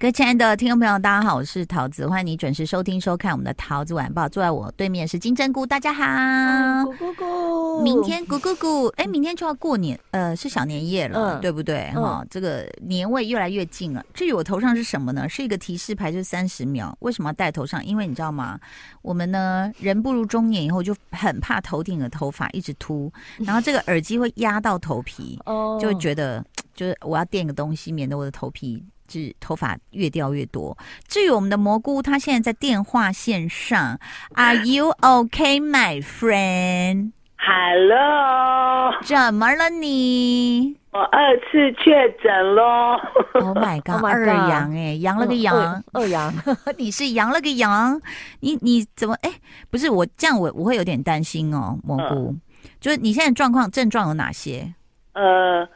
各位亲爱的听众朋友，大家好，我是桃子，欢迎你准时收听收看我们的桃子晚报。坐在我对面是金针菇，大家好，咕咕咕。明天咕咕咕，哎，明天就要过年，呃，是小年夜了，嗯、对不对？哈、这个年味越来越近了。至于我头上是什么呢？是一个提示牌，就是三十秒。为什么要戴头上？因为你知道吗？我们呢，人步入中年以后，就很怕头顶的头发一直秃，然后这个耳机会压到头皮，哦，就会觉得 就是我要垫个东西，免得我的头皮。是头发越掉越多。至于我们的蘑菇，他现在在电话线上。Are you okay, my friend? Hello，怎么了你？我二次确诊喽！Oh my god，二阳哎，阳了个阳，二阳，你是阳了个阳，你你怎么哎？不是我这样我，我我会有点担心哦，蘑菇。嗯、就是你现在状况症状有哪些？呃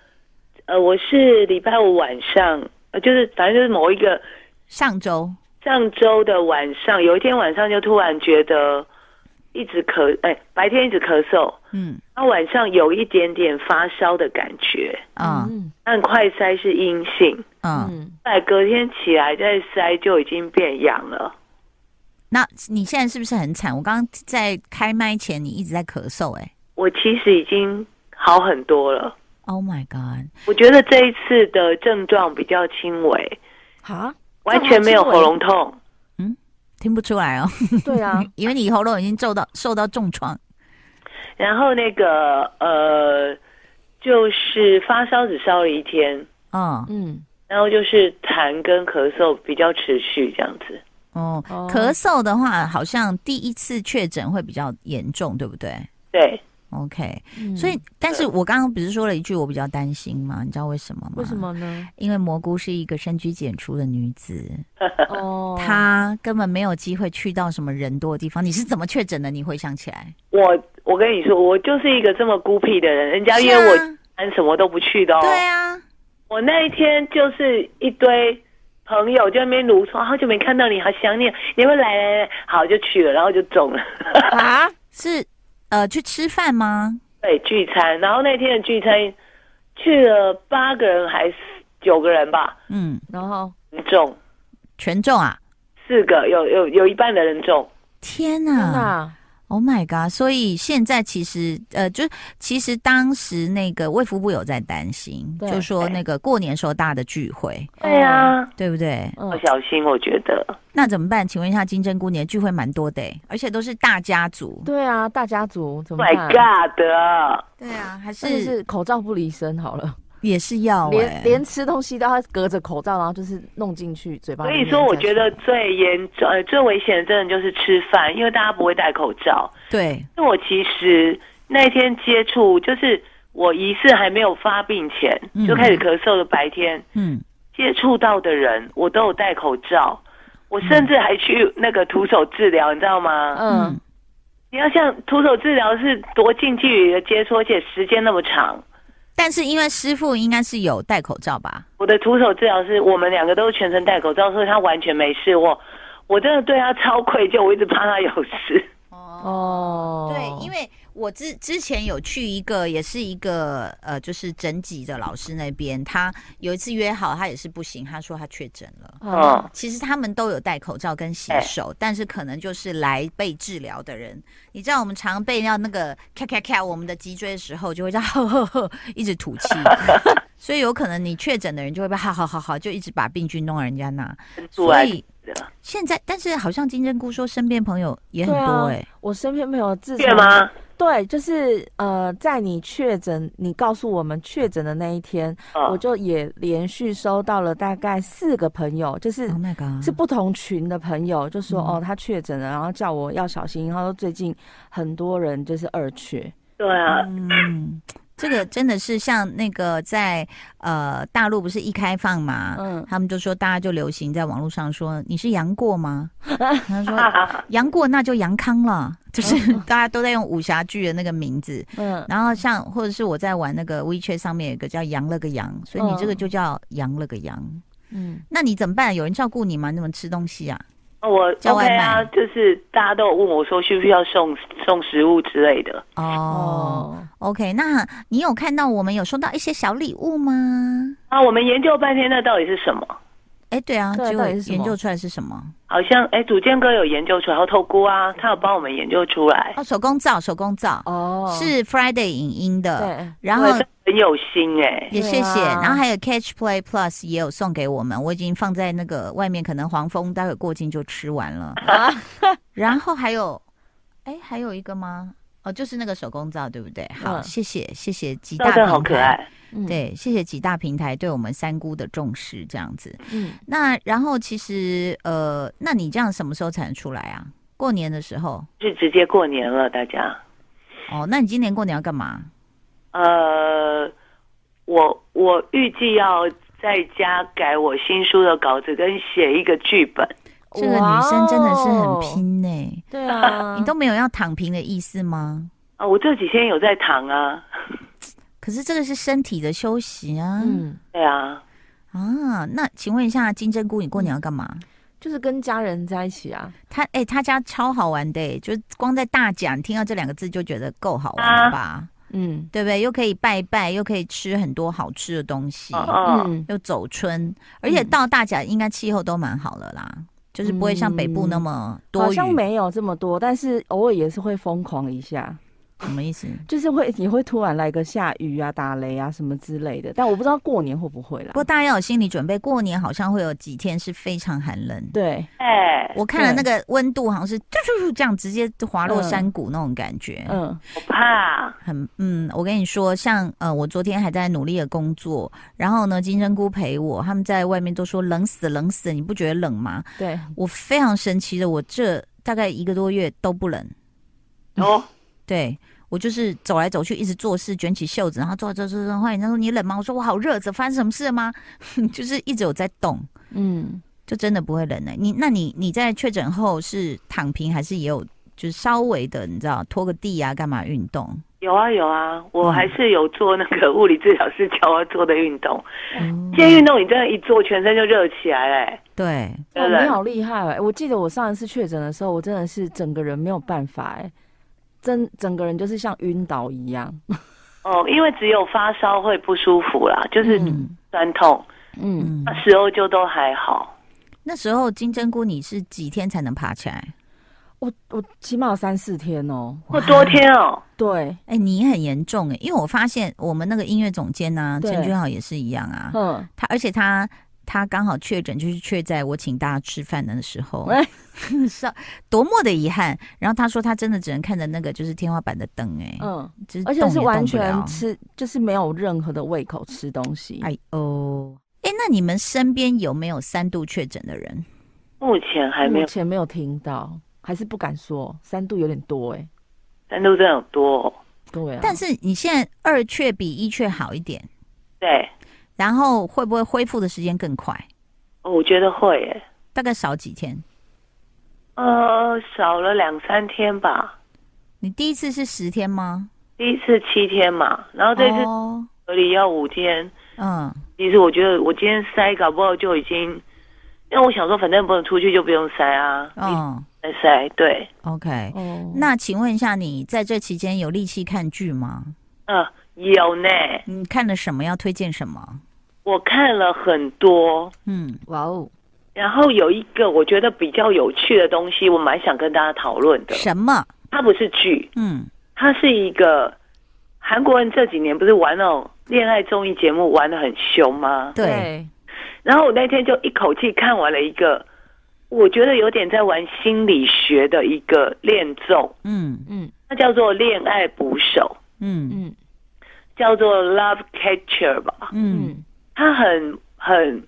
呃，我是礼拜五晚上。就是反正就是某一个上周上周的晚上，有一天晚上就突然觉得一直咳，哎，白天一直咳嗽，嗯，那晚上有一点点发烧的感觉，嗯，但快筛是阴性，嗯，在隔天起来再筛就已经变阳了。那你现在是不是很惨？我刚刚在开麦前你一直在咳嗽，哎，我其实已经好很多了。Oh my god！我觉得这一次的症状比较轻微，哈，完全没有喉咙痛，嗯，听不出来哦。对啊，因为你喉咙已经受到受到重创。然后那个呃，就是发烧只烧了一天，嗯嗯，然后就是痰跟咳嗽比较持续这样子。哦，咳嗽的话，好像第一次确诊会比较严重，对不对？对。OK，、嗯、所以，但是我刚刚不是说了一句我比较担心吗？你知道为什么吗？为什么呢？因为蘑菇是一个深居简出的女子，哦，她根本没有机会去到什么人多的地方。你是怎么确诊的？你回想起来，我我跟你说，我就是一个这么孤僻的人，人家约我，什么都不去的哦。对啊，我那一天就是一堆朋友就在那边卢说，好久没看到你，好想你，你会来来来，好就去了，然后就中了啊，是。呃，去吃饭吗？对，聚餐。然后那天的聚餐去了八个人还是九个人吧？嗯，然后中，全中啊？四个，有有有一半的人中。天哪！天哪！Oh my god！所以现在其实呃，就其实当时那个卫福部有在担心，就说那个过年时候大的聚会，对啊，对不对？要小心，我觉得。那怎么办？请问一下，金针菇年聚会蛮多的，而且都是大家族。对啊，大家族怎么办？My God！对啊，还是是口罩不离身好了。也是要、欸、连连吃东西都要隔着口罩，然后就是弄进去嘴巴。所以说，我觉得最严重、呃最危险的，真的就是吃饭，因为大家不会戴口罩。对，那我其实那天接触，就是我疑似还没有发病前、嗯、就开始咳嗽的白天，嗯，接触到的人我都有戴口罩，我甚至还去那个徒手治疗，你知道吗？嗯，你要像徒手治疗是多近距离的接触，而且时间那么长。但是因为师傅应该是有戴口罩吧？我的徒手治疗师，我们两个都是全程戴口罩，所以他完全没事。我我真的对他超愧疚，我一直怕他有事。哦，对，因为。我之之前有去一个，也是一个呃，就是整脊的老师那边，他有一次约好，他也是不行，他说他确诊了。哦，其实他们都有戴口罩跟洗手，欸、但是可能就是来被治疗的人，你知道我们常被要那个咔咔咔我们的脊椎的时候，就会这样 呵呵呵一直吐气，所以有可能你确诊的人就会被好好好好就一直把病菌弄到人家那，所以现在但是好像金针菇说身边朋友也很多哎、欸啊，我身边朋友自对吗？对，就是呃，在你确诊，你告诉我们确诊的那一天，哦、我就也连续收到了大概四个朋友，就是、oh、是不同群的朋友，就说、嗯、哦，他确诊了，然后叫我要小心。然后最近很多人就是二缺，对啊，嗯。这个真的是像那个在呃大陆不是一开放嘛，嗯，他们就说大家就流行在网络上说，你是杨过吗？他说 杨过那就杨康了，就是大家都在用武侠剧的那个名字，嗯，然后像或者是我在玩那个 WeChat 上面有一个叫杨了个杨，所以你这个就叫杨了个杨，嗯，那你怎么办？有人照顾你吗？你怎么吃东西啊？我 OK 啊，就是大家都有问我说需不需要送送食物之类的。哦，OK，那你有看到我们有收到一些小礼物吗？啊，我们研究半天，那到底是什么？哎，对啊，结果研究出来是什么？好像哎，祖建哥有研究出来，后头菇啊，他有帮我们研究出来。哦，手工皂，手工皂哦，是 Friday 影音的。对，然后很有心哎，也谢谢。然后还有 Catch Play Plus 也有送给我们，我已经放在那个外面，可能黄蜂待会过境就吃完了。然后还有，哎，还有一个吗？哦，就是那个手工皂，对不对？好，谢谢，谢谢几大平台，好可爱。对，谢谢几大平台对我们三姑的重视，这样子。嗯，那然后其实呃，那你这样什么时候才能出来啊？过年的时候？就直接过年了，大家。哦，那你今年过年要干嘛？呃，我我预计要在家改我新书的稿子，跟写一个剧本。这个女生真的是很拼呢、欸。对啊，你都没有要躺平的意思吗？啊，我这几天有在躺啊。可是这个是身体的休息啊。嗯，对啊。啊，那请问一下金针菇，你过年要干嘛？就是跟家人在一起啊。他哎、欸，他家超好玩的、欸，就光在大甲听到这两个字就觉得够好玩了吧？啊、嗯，对不对？又可以拜拜，又可以吃很多好吃的东西，嗯，又走春，而且到大甲应该气候都蛮好了啦。就是不会像北部那么多、嗯，好像没有这么多，但是偶尔也是会疯狂一下。什么意思？就是会你会突然来个下雨啊、打雷啊什么之类的，但我不知道过年会不会啦。不过大家要有心理准备，过年好像会有几天是非常寒冷。对，哎，我看了那个温度，好像是就就这样直接滑落山谷那种感觉。嗯，我怕。很嗯，我跟你说，像呃，我昨天还在努力的工作，然后呢，金针菇陪我，他们在外面都说冷死冷死，你不觉得冷吗？对，我非常神奇的，我这大概一个多月都不冷。哦，对。我就是走来走去，一直做事，卷起袖子，然后做做做做。后来人家说你冷吗？我说我好热，这发生什么事了吗？就是一直有在动，嗯，就真的不会冷呢、欸。你那你你在确诊后是躺平，还是也有就是稍微的，你知道拖个地啊，干嘛运动？有啊有啊，我还是有做那个物理治疗师教我做的运动。嗯，这些运动你真的，一做全身就热起来嘞、欸。对，哦，你好厉害哎、欸！我记得我上一次确诊的时候，我真的是整个人没有办法哎、欸。整整个人就是像晕倒一样，哦，因为只有发烧会不舒服啦，就是酸痛，嗯，那时候就都还好。那时候金针菇你是几天才能爬起来？我我起码有三四天哦，或多天哦。对，哎、欸，你很严重哎，因为我发现我们那个音乐总监呢、啊，陈君豪也是一样啊，嗯，他而且他。他刚好确诊，就是确在我请大家吃饭的时候，是 多么的遗憾。然后他说他真的只能看着那个就是天花板的灯，哎，嗯，就是而且是完全吃，就是没有任何的胃口吃东西。哎哦，哎，那你们身边有没有三度确诊的人？目前还没有，目前没有听到，还是不敢说。三度有点多，哎，三度真的有多，对啊。但是你现在二确比一确好一点，对。然后会不会恢复的时间更快？我觉得会耶，大概少几天？呃，少了两三天吧。你第一次是十天吗？第一次七天嘛，然后这次隔离要五天。嗯，其实我觉得我今天塞搞不好就已经，因为我想说反正不能出去就不用塞啊。嗯，再筛对。OK，哦，那请问一下，你在这期间有力气看剧吗？嗯。有呢，你看了什么？要推荐什么？我看了很多，嗯，哇哦。然后有一个我觉得比较有趣的东西，我蛮想跟大家讨论的。什么？它不是剧，嗯，它是一个韩国人这几年不是玩那种恋爱综艺节目玩的很凶吗？对。然后我那天就一口气看完了一个，我觉得有点在玩心理学的一个恋综，嗯嗯，它叫做《恋爱捕手》，嗯嗯。叫做 Love Catcher 吧，嗯，他很很，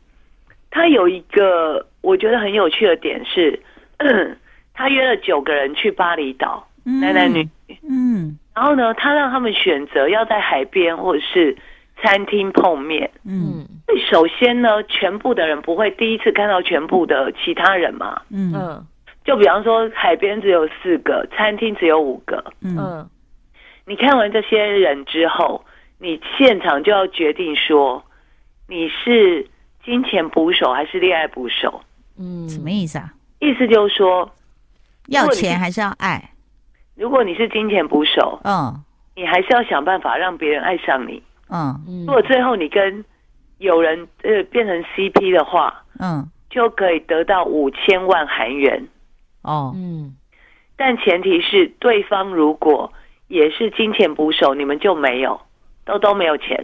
他有一个我觉得很有趣的点是，他约了九个人去巴厘岛，嗯、男男女女，嗯，然后呢，他让他们选择要在海边或者是餐厅碰面，嗯，首先呢，全部的人不会第一次看到全部的其他人嘛，嗯，就比方说海边只有四个，餐厅只有五个，嗯，你看完这些人之后。你现场就要决定说，你是金钱捕手还是恋爱捕手？嗯，什么意思啊？意思就是说，要钱还是要爱？如果你是金钱捕手，嗯，你还是要想办法让别人爱上你。嗯，如果最后你跟有人呃变成 CP 的话，嗯，就可以得到五千万韩元。哦，嗯，但前提是对方如果也是金钱捕手，你们就没有，都都没有钱。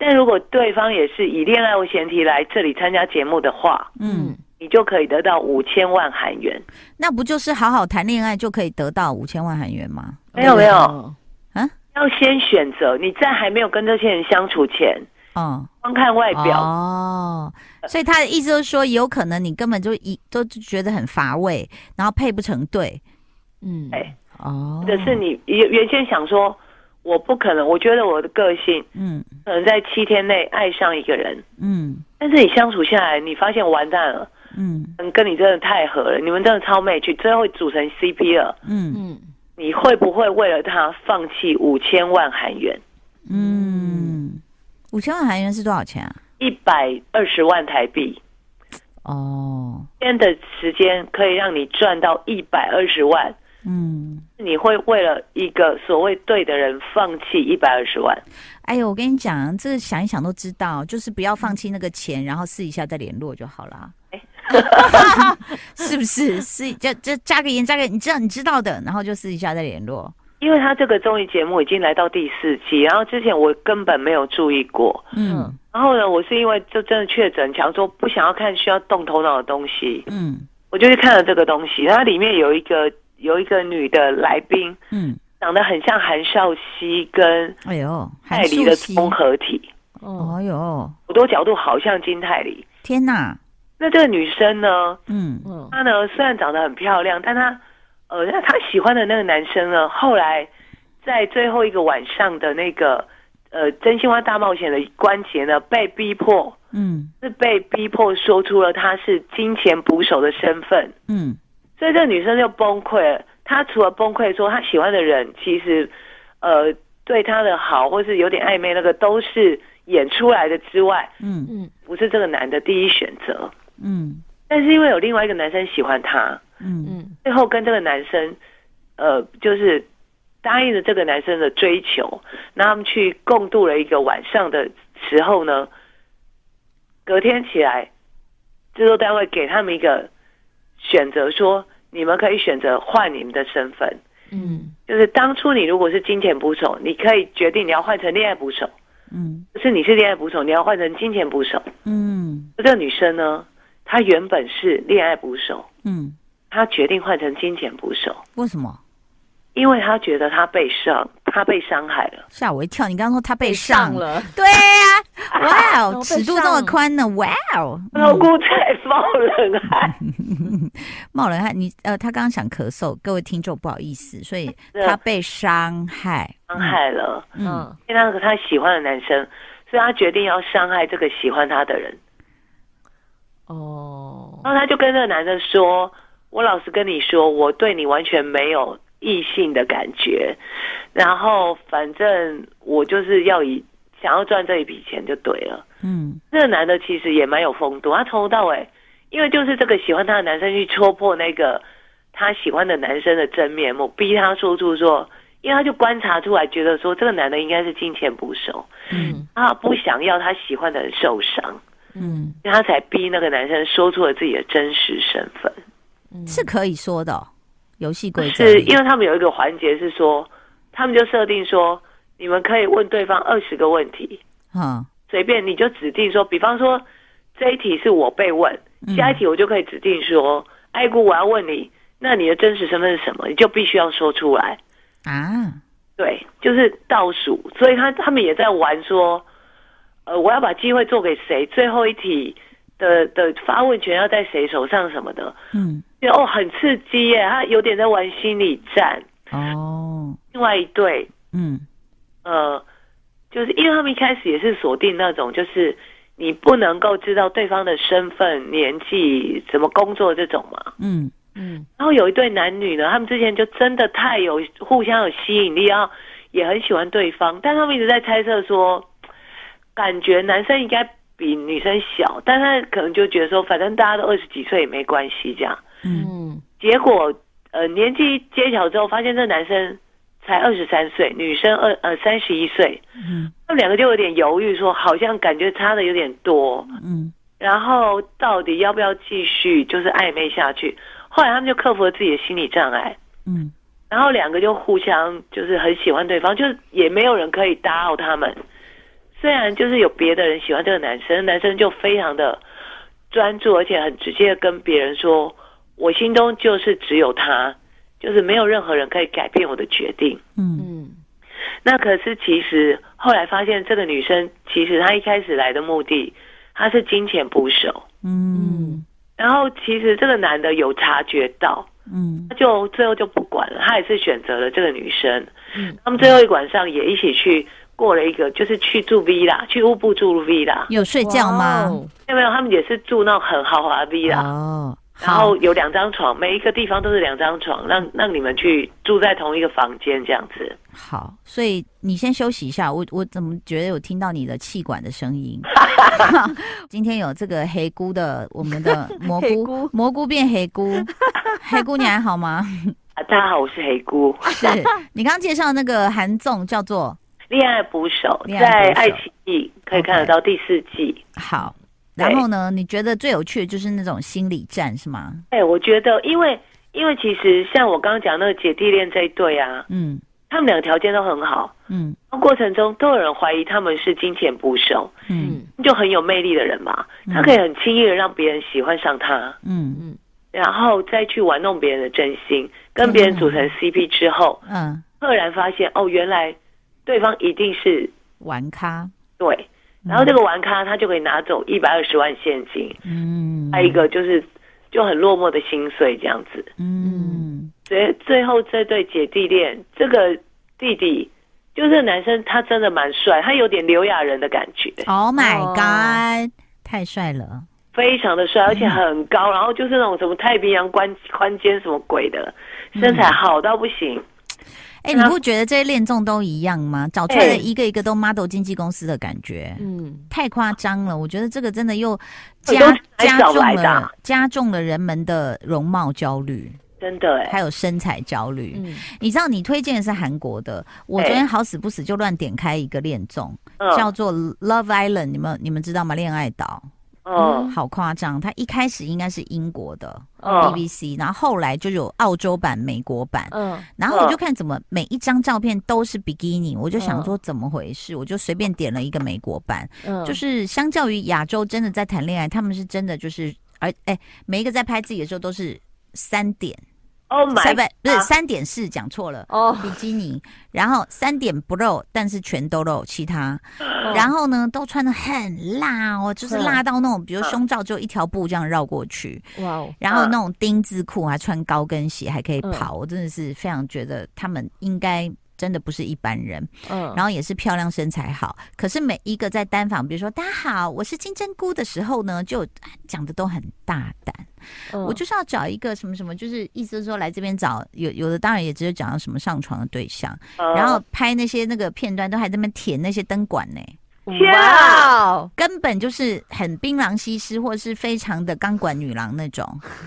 但如果对方也是以恋爱为前提来这里参加节目的话，嗯，你就可以得到五千万韩元。那不就是好好谈恋爱就可以得到五千万韩元吗？没有没有，啊，要先选择。你在还没有跟这些人相处前，嗯，光看外表哦。所以他的意思就是说，有可能你根本就一都觉得很乏味，然后配不成对，嗯，哎，哦，或者是你原原先想说。我不可能，我觉得我的个性，嗯，可能在七天内爱上一个人，嗯，但是你相处下来，你发现完蛋了，嗯，跟你真的太合了，你们真的超 match，最后组成 CP 了，嗯嗯，你会不会为了他放弃五千万韩元？嗯，五千万韩元是多少钱啊？一百二十万台币。哦，天的时间可以让你赚到一百二十万。嗯，你会为了一个所谓对的人放弃一百二十万？哎呦，我跟你讲，这个想一想都知道，就是不要放弃那个钱，然后试一下再联络就好了。哎，是不是？是就就加个盐，加个你知道你知道的，然后就试一下再联络。因为他这个综艺节目已经来到第四季，然后之前我根本没有注意过。嗯，然后呢，我是因为就真的确诊，想说不想要看需要动头脑的东西。嗯，我就去看了这个东西，它里面有一个。有一个女的来宾，嗯，长得很像韩少熙跟哎呦泰梨的综合体，哦，哎呦，好多角度好像金泰梨。天哪！那这个女生呢？嗯。嗯，她呢虽然长得很漂亮，但她呃，那她喜欢的那个男生呢，后来在最后一个晚上的那个呃真心话大冒险的关节呢，被逼迫，嗯，是被逼迫说出了他是金钱捕手的身份，嗯。所以这个女生就崩溃了。她除了崩溃说她喜欢的人其实，呃，对她的好或是有点暧昧，那个都是演出来的之外，嗯嗯，不是这个男的第一选择，嗯。但是因为有另外一个男生喜欢她，嗯嗯，最后跟这个男生，呃，就是答应了这个男生的追求，那他们去共度了一个晚上的时候呢，隔天起来，制作单位给他们一个。选择说，你们可以选择换你们的身份，嗯，就是当初你如果是金钱捕手，你可以决定你要换成恋爱捕手，嗯，就是你是恋爱捕手，你要换成金钱捕手，嗯，这个女生呢，她原本是恋爱捕手，嗯，她决定换成金钱捕手，为什么？因为她觉得她被伤，她被伤害了，吓我一跳！你刚刚说他被上了，对呀、啊，哇哦，尺度这么宽呢，哇哦，老姑在冒冷汗，冒冷汗，你呃，他刚刚想咳嗽，各位听众不好意思，所以他被伤害，伤害了，嗯，因为那个他喜欢的男生，所以他决定要伤害这个喜欢他的人，哦，然后他就跟那个男生说：“我老实跟你说，我对你完全没有。”异性的感觉，然后反正我就是要以想要赚这一笔钱就对了。嗯，这个男的其实也蛮有风度，他从头到尾，因为就是这个喜欢他的男生去戳破那个他喜欢的男生的真面目，逼他说出说，因为他就观察出来，觉得说这个男的应该是金钱不手，嗯，他不想要他喜欢的人受伤，嗯，他才逼那个男生说出了自己的真实身份，嗯，是可以说的哦。游戏规则是因为他们有一个环节是说，他们就设定说，你们可以问对方二十个问题，嗯，随便你就指定说，比方说这一题是我被问，下一题我就可以指定说，爱姑我要问你，那你的真实身份是什么？你就必须要说出来啊，对，就是倒数，所以他他们也在玩说，呃，我要把机会做给谁？最后一题的的发问权要在谁手上什么的，嗯。哦，很刺激耶！他有点在玩心理战哦。另外一对，嗯，呃，就是因为他们一开始也是锁定那种，就是你不能够知道对方的身份、年纪、什么工作这种嘛。嗯嗯。然后有一对男女呢，他们之前就真的太有互相有吸引力，然后也很喜欢对方，但他们一直在猜测说，感觉男生应该比女生小，但他可能就觉得说，反正大家都二十几岁也没关系这样。嗯，结果呃年纪揭晓之后，发现这男生才二十三岁，女生二呃三十一岁。嗯，他们两个就有点犹豫说，说好像感觉差的有点多。嗯，然后到底要不要继续就是暧昧下去？后来他们就克服了自己的心理障碍，嗯，然后两个就互相就是很喜欢对方，就是也没有人可以打扰他们。虽然就是有别的人喜欢这个男生，男生就非常的专注，而且很直接的跟别人说：“我心中就是只有他，就是没有任何人可以改变我的决定。”嗯嗯。那可是其实后来发现，这个女生其实她一开始来的目的，她是金钱捕手。嗯。然后其实这个男的有察觉到，嗯，他就最后就不管了，他也是选择了这个女生。嗯。他们最后一晚上也一起去。过了一个，就是去住 villa，去乌布住 villa，有睡觉吗？没有没有，他们也是住那种很豪华的 villa，哦，然后有两张床，每一个地方都是两张床，让让你们去住在同一个房间这样子。好，所以你先休息一下，我我怎么觉得有听到你的气管的声音？今天有这个黑菇的，我们的 蘑菇菇蘑菇变黑菇，黑菇你还好吗？啊，大家好，我是黑菇。是你刚刚介绍那个韩综叫做？恋爱捕手在爱奇艺可以看得到第四季。好，然后呢？你觉得最有趣的就是那种心理战是吗？哎，我觉得，因为因为其实像我刚刚讲那个姐弟恋这一对啊，嗯，他们两个条件都很好，嗯，过程中都有人怀疑他们是金钱捕手，嗯，就很有魅力的人嘛，他可以很轻易的让别人喜欢上他，嗯。嗯，然后再去玩弄别人的真心，跟别人组成 CP 之后，嗯，赫然发现哦，原来。对方一定是玩咖，对，然后这个玩咖他就可以拿走一百二十万现金，嗯，还有一个就是就很落寞的心碎这样子，嗯，所以最后这对姐弟恋，这个弟弟就是男生，他真的蛮帅，他有点刘亚仁的感觉，Oh my god，太帅了，非常的帅，而且很高，然后就是那种什么太平洋宽宽肩什么鬼的，身材好到不行。哎，你不觉得这些恋综都一样吗？找出来的一个一个都 model 经纪公司的感觉，嗯，太夸张了。我觉得这个真的又加加重了加重了人们的容貌焦虑，真的，还有身材焦虑。嗯，你知道你推荐的是韩国的，我昨天好死不死就乱点开一个恋综，叫做 Love Island，你们你们知道吗？恋爱岛。嗯，好夸张！他一开始应该是英国的 BBC，然后后来就有澳洲版、美国版。嗯，然后我就看怎么每一张照片都是比基尼，我就想说怎么回事，我就随便点了一个美国版。嗯，就是相较于亚洲，真的在谈恋爱，他们是真的就是，而哎，每一个在拍自己的时候都是三点。哦，买不不是三点四讲错了哦，比基尼，然后三点不露，但是全都露其他，然后呢都穿的很辣哦，就是辣到那种，比如胸罩就一条布这样绕过去，哇哦，然后那种丁字裤还穿高跟鞋还可以跑，我真的是非常觉得他们应该。真的不是一般人，嗯，然后也是漂亮身材好，可是每一个在单房，比如说大家好，我是金针菇的时候呢，就讲的都很大胆，嗯，我就是要找一个什么什么，就是意思是说来这边找有有的当然也只有讲到什么上床的对象，嗯，然后拍那些那个片段都还在那边舔那些灯管呢。哇根本就是很槟榔西施，或是非常的钢管女郎那种。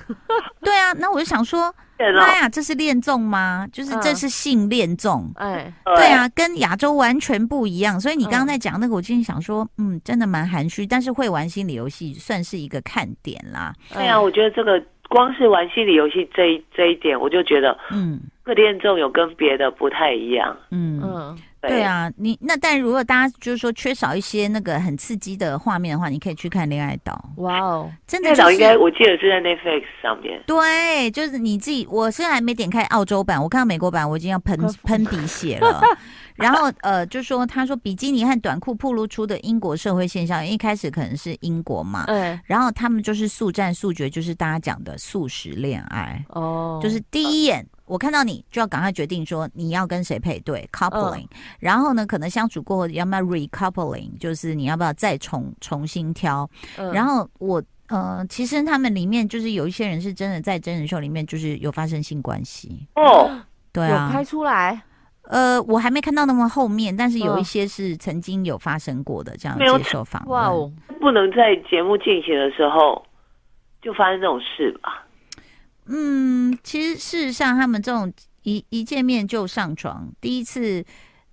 对啊，那我就想说，妈呀，这是恋综吗？就是这是性恋综。哎、嗯，对啊，跟亚洲完全不一样。所以你刚刚在讲那个，我今天想说，嗯，真的蛮含蓄，但是会玩心理游戏算是一个看点啦。对啊，我觉得这个光是玩心理游戏这一这一点，我就觉得，嗯，这恋综有跟别的不太一样。嗯嗯。对啊，你那但如果大家就是说缺少一些那个很刺激的画面的话，你可以去看《恋爱岛》。哇哦，真的，恋爱岛应该我记得是在 Netflix 上面。对，就是你自己，我现在还没点开澳洲版，我看到美国版，我已经要喷喷鼻血了。然后呃，就说他说比基尼和短裤暴露出的英国社会现象，一开始可能是英国嘛，嗯，然后他们就是速战速决，就是大家讲的速食恋爱哦，就是第一眼。我看到你就要赶快决定说你要跟谁配对 coupling，、嗯、然后呢，可能相处过后要不要 recoupling，就是你要不要再重重新挑。嗯、然后我呃，其实他们里面就是有一些人是真的在真人秀里面就是有发生性关系哦，对啊，有拍出来。呃，我还没看到那么后面，但是有一些是曾经有发生过的这样接受访问。哇哦，不能在节目进行的时候就发生这种事吧？嗯，其实事实上，他们这种一一见面就上床，第一次，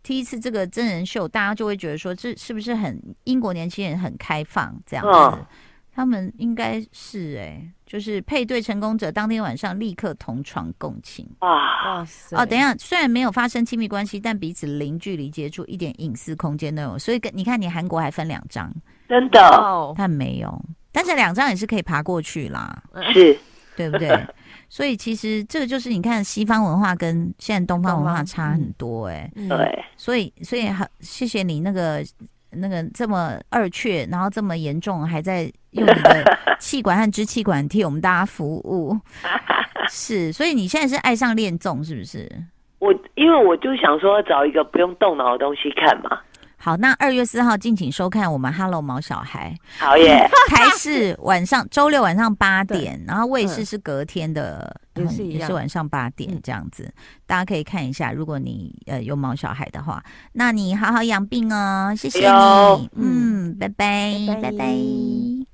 第一次这个真人秀，大家就会觉得说，这是不是很英国年轻人很开放这样子？他们应该是哎、欸，就是配对成功者当天晚上立刻同床共寝啊！哇塞！哦，等一下，虽然没有发生亲密关系，但彼此零距离接触，一点隐私空间都有。所以跟你看，你韩国还分两张，真的，但没有，但是两张也是可以爬过去啦，是，对不对？所以其实这个就是你看西方文化跟现在东方文化差很多哎、欸，对，所以所以好，谢谢你那个。那个这么二缺，然后这么严重，还在用你的 气管和支气管替我们大家服务，是，所以你现在是爱上恋综是不是？我因为我就想说找一个不用动脑的东西看嘛。好，那二月四号敬请收看我们《Hello 毛小孩》。好耶！台视晚上周六晚上八点，然后卫视是隔天的，也是也是晚上八点这样子，嗯、大家可以看一下。如果你呃有毛小孩的话，那你好好养病哦，谢谢你，嗯，拜拜。拜拜。